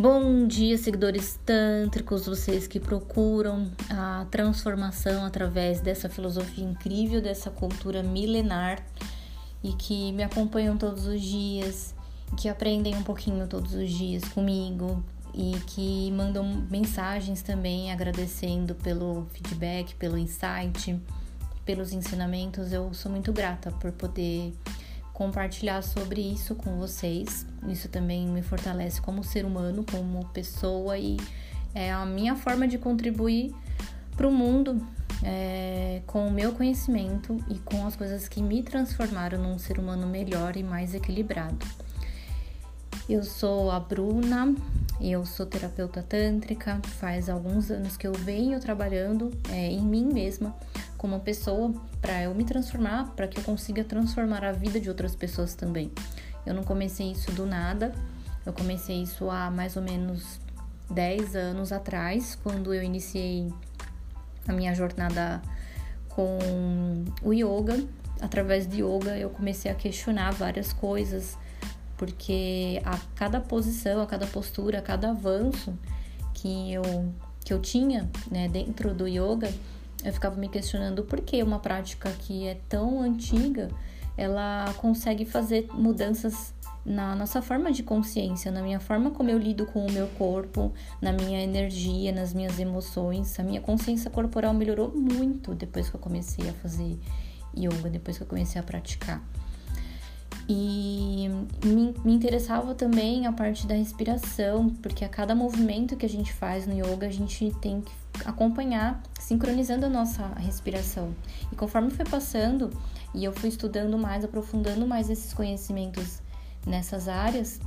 Bom dia, seguidores tântricos, vocês que procuram a transformação através dessa filosofia incrível, dessa cultura milenar e que me acompanham todos os dias, que aprendem um pouquinho todos os dias comigo e que mandam mensagens também agradecendo pelo feedback, pelo insight, pelos ensinamentos. Eu sou muito grata por poder compartilhar sobre isso com vocês. Isso também me fortalece como ser humano, como pessoa e é a minha forma de contribuir para o mundo é, com o meu conhecimento e com as coisas que me transformaram num ser humano melhor e mais equilibrado. Eu sou a Bruna, eu sou terapeuta tântrica, faz alguns anos que eu venho trabalhando é, em mim mesma como pessoa para eu me transformar, para que eu consiga transformar a vida de outras pessoas também. Eu não comecei isso do nada, eu comecei isso há mais ou menos 10 anos atrás, quando eu iniciei a minha jornada com o yoga. Através de yoga, eu comecei a questionar várias coisas, porque a cada posição, a cada postura, a cada avanço que eu, que eu tinha né, dentro do yoga, eu ficava me questionando por que uma prática que é tão antiga ela consegue fazer mudanças na nossa forma de consciência, na minha forma como eu lido com o meu corpo, na minha energia, nas minhas emoções. A minha consciência corporal melhorou muito depois que eu comecei a fazer yoga, depois que eu comecei a praticar. E me, me, interessava também a parte da respiração, porque a cada movimento que a gente faz no yoga, a gente tem que acompanhar, sincronizando a nossa respiração. E conforme foi passando e eu fui estudando mais, aprofundando mais esses conhecimentos nessas áreas,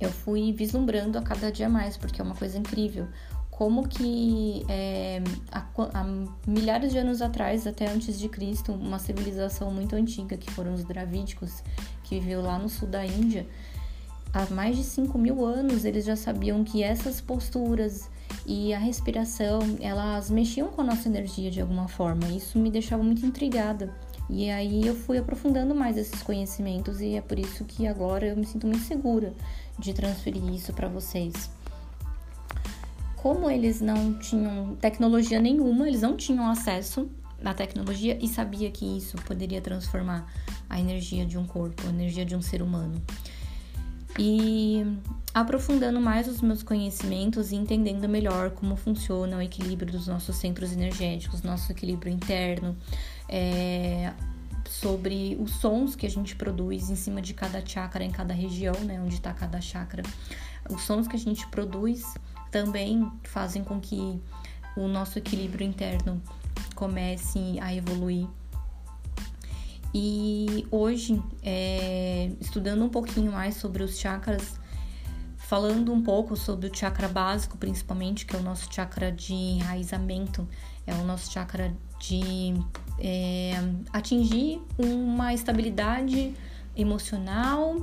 eu fui vislumbrando a cada dia mais, porque é uma coisa incrível como que é, há, há, milhares de anos atrás, até antes de Cristo, uma civilização muito antiga, que foram os Dravídicos, que viveu lá no sul da Índia, há mais de 5 mil anos eles já sabiam que essas posturas e a respiração, elas mexiam com a nossa energia de alguma forma. Isso me deixava muito intrigada. E aí eu fui aprofundando mais esses conhecimentos e é por isso que agora eu me sinto muito segura de transferir isso para vocês como eles não tinham tecnologia nenhuma, eles não tinham acesso à tecnologia e sabia que isso poderia transformar a energia de um corpo, a energia de um ser humano. E aprofundando mais os meus conhecimentos e entendendo melhor como funciona o equilíbrio dos nossos centros energéticos, nosso equilíbrio interno, é, sobre os sons que a gente produz em cima de cada chakra, em cada região, né, onde está cada chakra, os sons que a gente produz também fazem com que o nosso equilíbrio interno comece a evoluir. E hoje, é, estudando um pouquinho mais sobre os chakras, falando um pouco sobre o chakra básico, principalmente, que é o nosso chakra de enraizamento, é o nosso chakra de é, atingir uma estabilidade emocional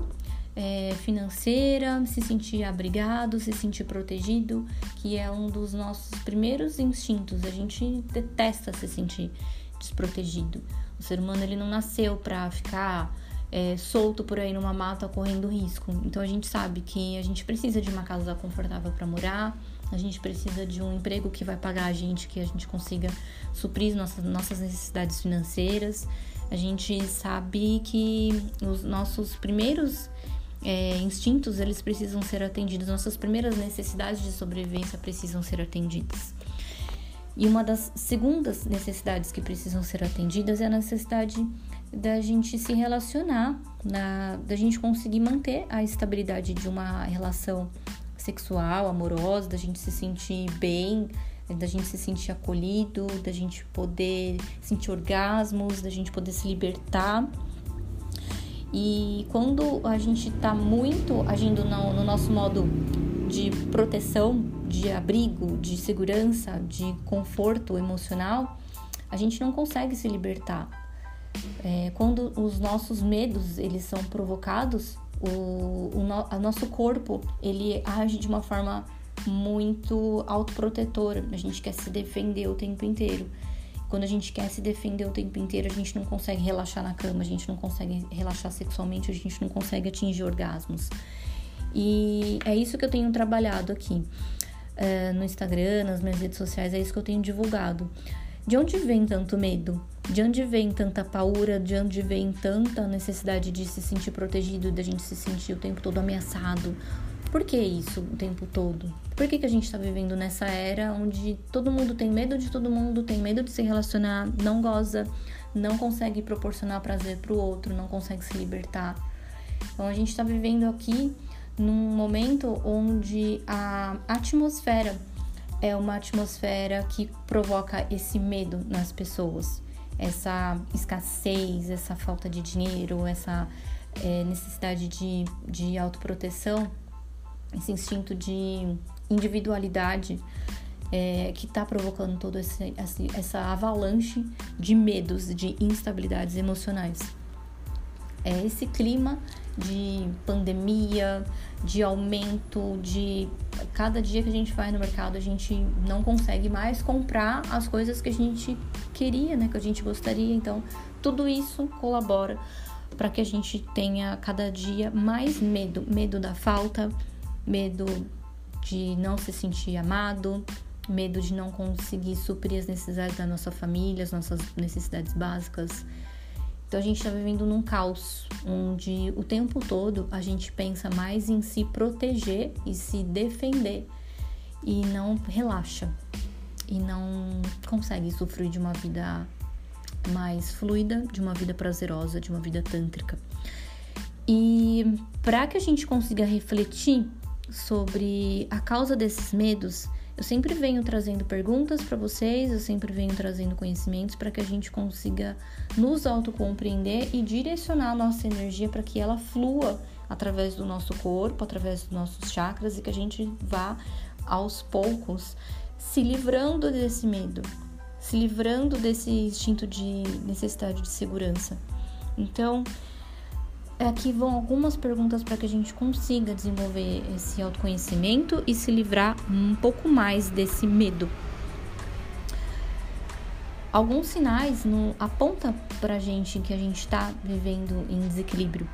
é, financeira, se sentir abrigado, se sentir protegido, que é um dos nossos primeiros instintos. A gente detesta se sentir desprotegido. O ser humano ele não nasceu para ficar é, solto por aí numa mata correndo risco. Então a gente sabe que a gente precisa de uma casa confortável para morar, a gente precisa de um emprego que vai pagar a gente, que a gente consiga suprir nossas, nossas necessidades financeiras. A gente sabe que os nossos primeiros é, instintos eles precisam ser atendidos, nossas primeiras necessidades de sobrevivência precisam ser atendidas. E uma das segundas necessidades que precisam ser atendidas é a necessidade da gente se relacionar, na, da gente conseguir manter a estabilidade de uma relação sexual, amorosa, da gente se sentir bem, da gente se sentir acolhido, da gente poder sentir orgasmos, da gente poder se libertar e quando a gente está muito agindo no, no nosso modo de proteção, de abrigo, de segurança, de conforto emocional, a gente não consegue se libertar. É, quando os nossos medos eles são provocados, o, o, no, o nosso corpo ele age de uma forma muito autoprotetora. A gente quer se defender o tempo inteiro. Quando a gente quer se defender o tempo inteiro, a gente não consegue relaxar na cama, a gente não consegue relaxar sexualmente, a gente não consegue atingir orgasmos. E é isso que eu tenho trabalhado aqui uh, no Instagram, nas minhas redes sociais, é isso que eu tenho divulgado. De onde vem tanto medo? De onde vem tanta paura? De onde vem tanta necessidade de se sentir protegido, de a gente se sentir o tempo todo ameaçado? Por que isso o tempo todo? Por que, que a gente está vivendo nessa era onde todo mundo tem medo de todo mundo, tem medo de se relacionar, não goza, não consegue proporcionar prazer para o outro, não consegue se libertar? Então a gente está vivendo aqui num momento onde a atmosfera é uma atmosfera que provoca esse medo nas pessoas, essa escassez, essa falta de dinheiro, essa é, necessidade de, de autoproteção, esse instinto de individualidade é, que está provocando toda essa avalanche de medos, de instabilidades emocionais. É esse clima de pandemia, de aumento, de cada dia que a gente vai no mercado a gente não consegue mais comprar as coisas que a gente queria, né, que a gente gostaria. Então, tudo isso colabora para que a gente tenha cada dia mais medo, medo da falta, medo de não se sentir amado, medo de não conseguir suprir as necessidades da nossa família, as nossas necessidades básicas então a gente está vivendo num caos onde o tempo todo a gente pensa mais em se proteger e se defender e não relaxa e não consegue sofrer de uma vida mais fluida, de uma vida prazerosa, de uma vida tântrica. E para que a gente consiga refletir sobre a causa desses medos, eu sempre venho trazendo perguntas para vocês, eu sempre venho trazendo conhecimentos para que a gente consiga nos autocompreender e direcionar a nossa energia para que ela flua através do nosso corpo, através dos nossos chakras e que a gente vá aos poucos se livrando desse medo, se livrando desse instinto de necessidade de segurança. Então, aqui vão algumas perguntas para que a gente consiga desenvolver esse autoconhecimento e se livrar um pouco mais desse medo. Alguns sinais no, apontam para a gente que a gente está vivendo em desequilíbrio.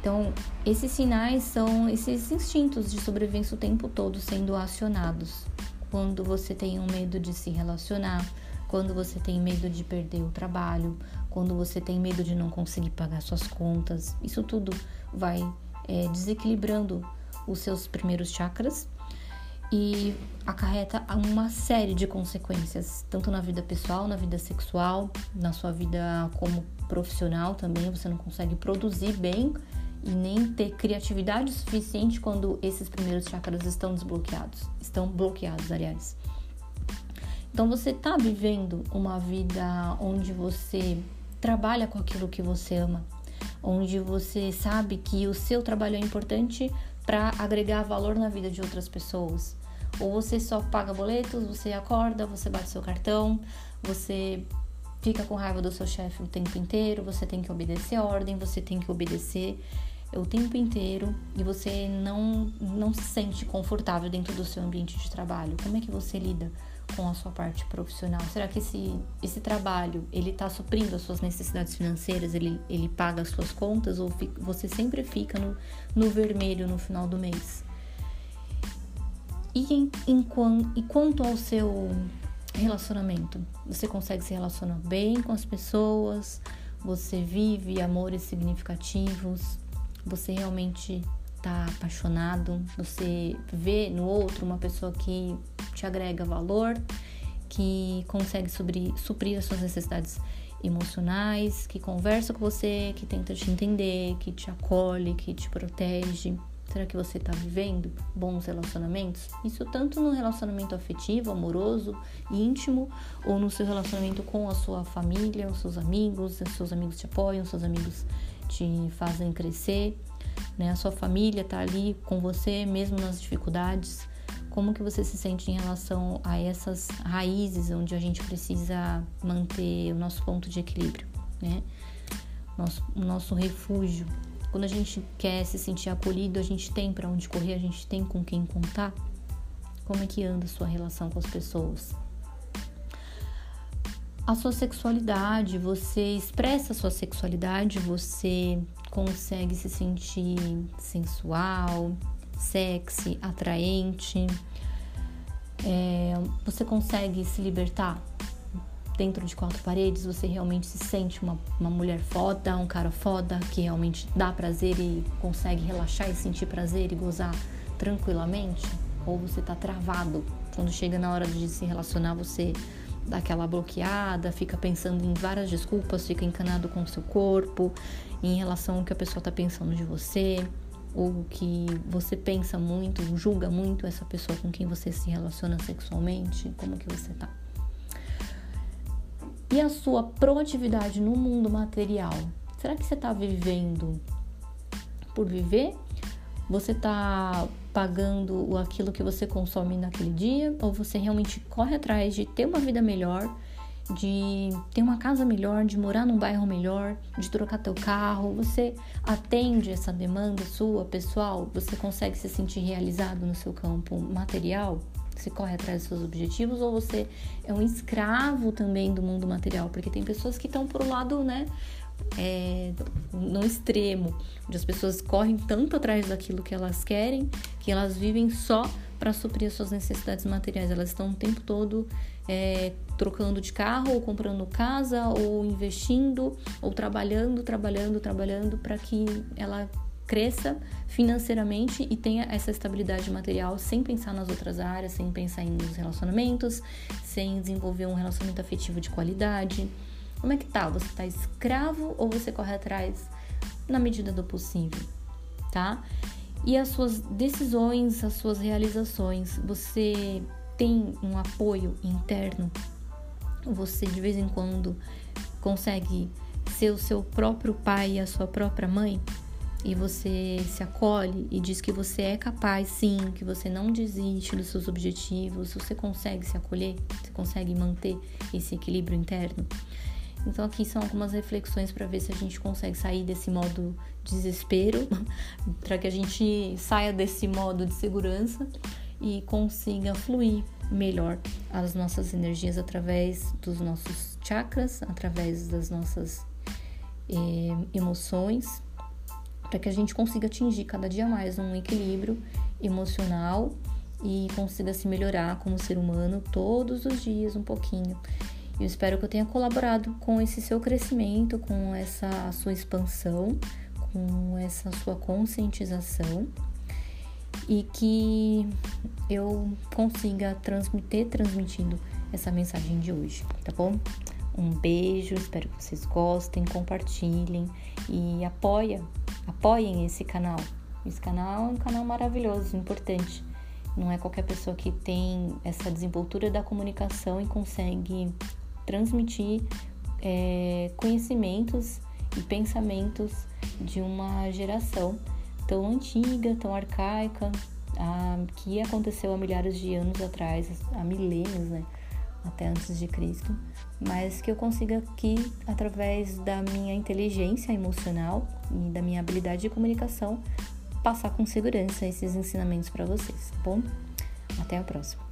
Então, esses sinais são esses instintos de sobrevivência o tempo todo sendo acionados. Quando você tem um medo de se relacionar, quando você tem medo de perder o trabalho, quando você tem medo de não conseguir pagar suas contas. Isso tudo vai é, desequilibrando os seus primeiros chakras e acarreta uma série de consequências, tanto na vida pessoal, na vida sexual, na sua vida como profissional também. Você não consegue produzir bem e nem ter criatividade suficiente quando esses primeiros chakras estão desbloqueados, estão bloqueados, aliás. Então você está vivendo uma vida onde você trabalha com aquilo que você ama, onde você sabe que o seu trabalho é importante para agregar valor na vida de outras pessoas. Ou você só paga boletos, você acorda, você bate seu cartão, você fica com raiva do seu chefe o tempo inteiro, você tem que obedecer a ordem, você tem que obedecer o tempo inteiro e você não, não se sente confortável dentro do seu ambiente de trabalho. Como é que você lida com a sua parte profissional? Será que esse, esse trabalho ele está suprindo as suas necessidades financeiras? Ele, ele paga as suas contas ou fica, você sempre fica no, no vermelho no final do mês? E, em, em, e quanto ao seu relacionamento? Você consegue se relacionar bem com as pessoas? Você vive amores significativos? Você realmente está apaixonado, você vê no outro uma pessoa que te agrega valor, que consegue suprir, suprir as suas necessidades emocionais, que conversa com você, que tenta te entender, que te acolhe, que te protege. Será que você está vivendo bons relacionamentos? Isso tanto no relacionamento afetivo, amoroso, íntimo, ou no seu relacionamento com a sua família, os seus amigos, os seus amigos te apoiam, os seus amigos te fazem crescer né? A sua família tá ali com você mesmo nas dificuldades. Como que você se sente em relação a essas raízes onde a gente precisa manter o nosso ponto de equilíbrio, né? Nosso, o nosso refúgio. Quando a gente quer se sentir acolhido, a gente tem para onde correr, a gente tem com quem contar. Como é que anda a sua relação com as pessoas? A sua sexualidade, você expressa a sua sexualidade, você consegue se sentir sensual, sexy, atraente. É, você consegue se libertar dentro de quatro paredes? Você realmente se sente uma, uma mulher foda, um cara foda que realmente dá prazer e consegue relaxar e sentir prazer e gozar tranquilamente? Ou você tá travado? Quando chega na hora de se relacionar, você dá aquela bloqueada, fica pensando em várias desculpas, fica encanado com o seu corpo, em relação ao que a pessoa tá pensando de você ou que você pensa muito, julga muito essa pessoa com quem você se relaciona sexualmente, como que você tá? E a sua proatividade no mundo material? Será que você está vivendo por viver? Você está pagando aquilo que você consome naquele dia? Ou você realmente corre atrás de ter uma vida melhor de ter uma casa melhor, de morar num bairro melhor, de trocar teu carro, você atende essa demanda sua, pessoal, você consegue se sentir realizado no seu campo material? Você corre atrás dos seus objetivos ou você é um escravo também do mundo material? Porque tem pessoas que estão pro lado, né, é, no extremo, onde as pessoas correm tanto atrás daquilo que elas querem que elas vivem só para suprir as suas necessidades materiais. Elas estão o tempo todo é, trocando de carro, ou comprando casa, ou investindo, ou trabalhando, trabalhando, trabalhando para que ela cresça financeiramente e tenha essa estabilidade material sem pensar nas outras áreas, sem pensar nos relacionamentos, sem desenvolver um relacionamento afetivo de qualidade. Como é que tá? Você tá escravo ou você corre atrás na medida do possível, tá? E as suas decisões, as suas realizações, você tem um apoio interno, você de vez em quando consegue ser o seu próprio pai e a sua própria mãe, e você se acolhe e diz que você é capaz, sim, que você não desiste dos seus objetivos, você consegue se acolher, você consegue manter esse equilíbrio interno. Então aqui são algumas reflexões para ver se a gente consegue sair desse modo desespero, para que a gente saia desse modo de segurança e consiga fluir melhor as nossas energias através dos nossos chakras, através das nossas eh, emoções, para que a gente consiga atingir cada dia mais um equilíbrio emocional e consiga se melhorar como ser humano todos os dias um pouquinho. Eu espero que eu tenha colaborado com esse seu crescimento, com essa sua expansão, com essa sua conscientização e que eu consiga transmitir transmitindo essa mensagem de hoje, tá bom? Um beijo, espero que vocês gostem, compartilhem e apoia, apoiem esse canal. Esse canal é um canal maravilhoso, importante. Não é qualquer pessoa que tem essa desenvoltura da comunicação e consegue transmitir é, conhecimentos e pensamentos de uma geração tão antiga, tão arcaica, a, que aconteceu há milhares de anos atrás, há milênios, né? Até antes de Cristo, mas que eu consiga aqui, através da minha inteligência emocional e da minha habilidade de comunicação, passar com segurança esses ensinamentos para vocês, tá bom? Até a próxima.